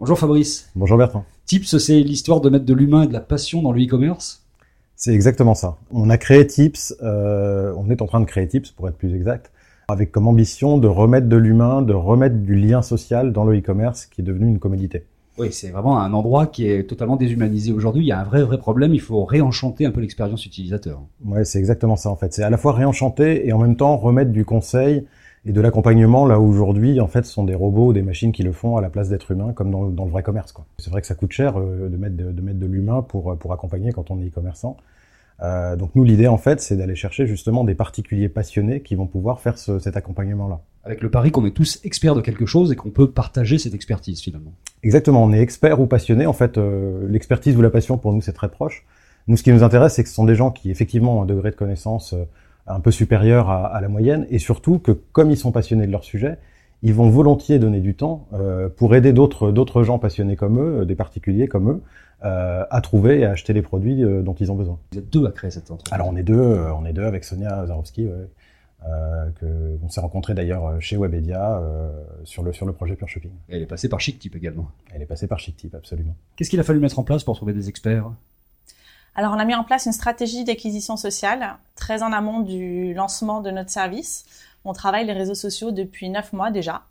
Bonjour Fabrice. Bonjour Bertrand. Tips, c'est l'histoire de mettre de l'humain et de la passion dans le e-commerce C'est exactement ça. On a créé Tips, euh, on est en train de créer Tips pour être plus exact, avec comme ambition de remettre de l'humain, de remettre du lien social dans le e-commerce qui est devenu une commodité. Oui, c'est vraiment un endroit qui est totalement déshumanisé aujourd'hui. Il y a un vrai, vrai problème. Il faut réenchanter un peu l'expérience utilisateur. Ouais, c'est exactement ça en fait. C'est à la fois réenchanter et en même temps remettre du conseil et de l'accompagnement là aujourd'hui en fait ce sont des robots ou des machines qui le font à la place d'êtres humains comme dans, dans, le vrai commerce quoi. C'est vrai que ça coûte cher euh, de mettre de, de mettre de l'humain pour pour accompagner quand on est e-commerçant. Euh, donc nous l'idée en fait c'est d'aller chercher justement des particuliers passionnés qui vont pouvoir faire ce, cet accompagnement là. Avec le pari qu'on est tous experts de quelque chose et qu'on peut partager cette expertise finalement. Exactement, on est expert ou passionné en fait euh, l'expertise ou la passion pour nous c'est très proche. Nous ce qui nous intéresse c'est que ce sont des gens qui effectivement ont un degré de connaissance euh, un peu supérieur à, à, la moyenne, et surtout que comme ils sont passionnés de leur sujet, ils vont volontiers donner du temps euh, pour aider d'autres d'autres gens passionnés comme eux, des particuliers comme eux, euh, à trouver et à acheter les produits euh, dont ils ont besoin. Vous êtes deux à créer cette entreprise. Alors on est deux, euh, on est deux avec Sonia Zarowski, ouais, euh, que on s'est rencontré d'ailleurs chez Webedia sur le sur le projet Pure Shopping. Et elle est passée par Chictip également. Elle est passée par Chictip, absolument. Qu'est-ce qu'il a fallu mettre en place pour trouver des experts? Alors, on a mis en place une stratégie d'acquisition sociale très en amont du lancement de notre service. On travaille les réseaux sociaux depuis neuf mois déjà.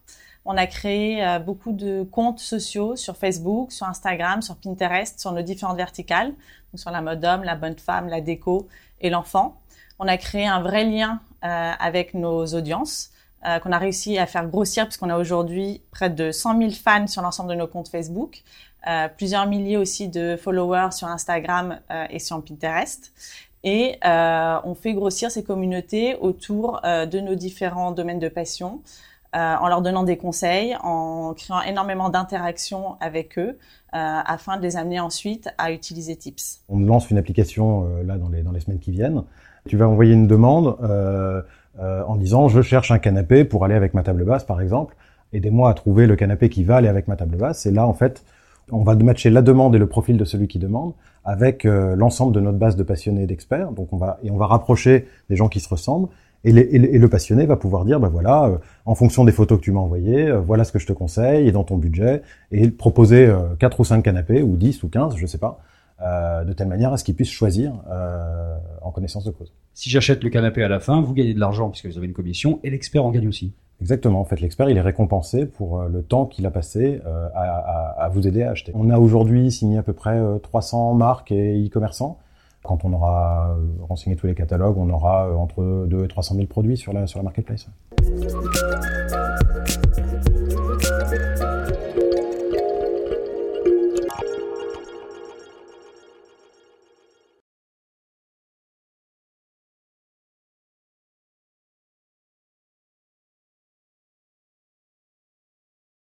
On a créé euh, beaucoup de comptes sociaux sur Facebook, sur Instagram, sur Pinterest, sur nos différentes verticales, sur la mode homme, la bonne femme, la déco et l'enfant. On a créé un vrai lien euh, avec nos audiences. Euh, qu'on a réussi à faire grossir puisqu'on a aujourd'hui près de 100 000 fans sur l'ensemble de nos comptes Facebook, euh, plusieurs milliers aussi de followers sur Instagram euh, et sur Pinterest. Et euh, on fait grossir ces communautés autour euh, de nos différents domaines de passion, en leur donnant des conseils, en créant énormément d'interactions avec eux, afin de les amener ensuite à utiliser Tips. On lance une application là dans les, dans les semaines qui viennent. Tu vas envoyer une demande euh, en disant je cherche un canapé pour aller avec ma table basse par exemple. Aidez-moi à trouver le canapé qui va aller avec ma table basse. Et là en fait on va matcher la demande et le profil de celui qui demande avec euh, l'ensemble de notre base de passionnés et d'experts. Donc on va et on va rapprocher des gens qui se ressemblent. Et, le passionné va pouvoir dire, ben voilà, euh, en fonction des photos que tu m'as envoyées, euh, voilà ce que je te conseille et dans ton budget, et proposer euh, 4 ou 5 canapés, ou 10 ou 15, je sais pas, euh, de telle manière à ce qu'ils puissent choisir euh, en connaissance de cause. Si j'achète le canapé à la fin, vous gagnez de l'argent puisque vous avez une commission, et l'expert en gagne aussi. Exactement. En fait, l'expert, il est récompensé pour le temps qu'il a passé euh, à, à, à, vous aider à acheter. On a aujourd'hui signé à peu près 300 marques et e-commerçants. Quand on aura renseigné tous les catalogues, on aura entre 2 et 300 000 produits sur la, sur la marketplace.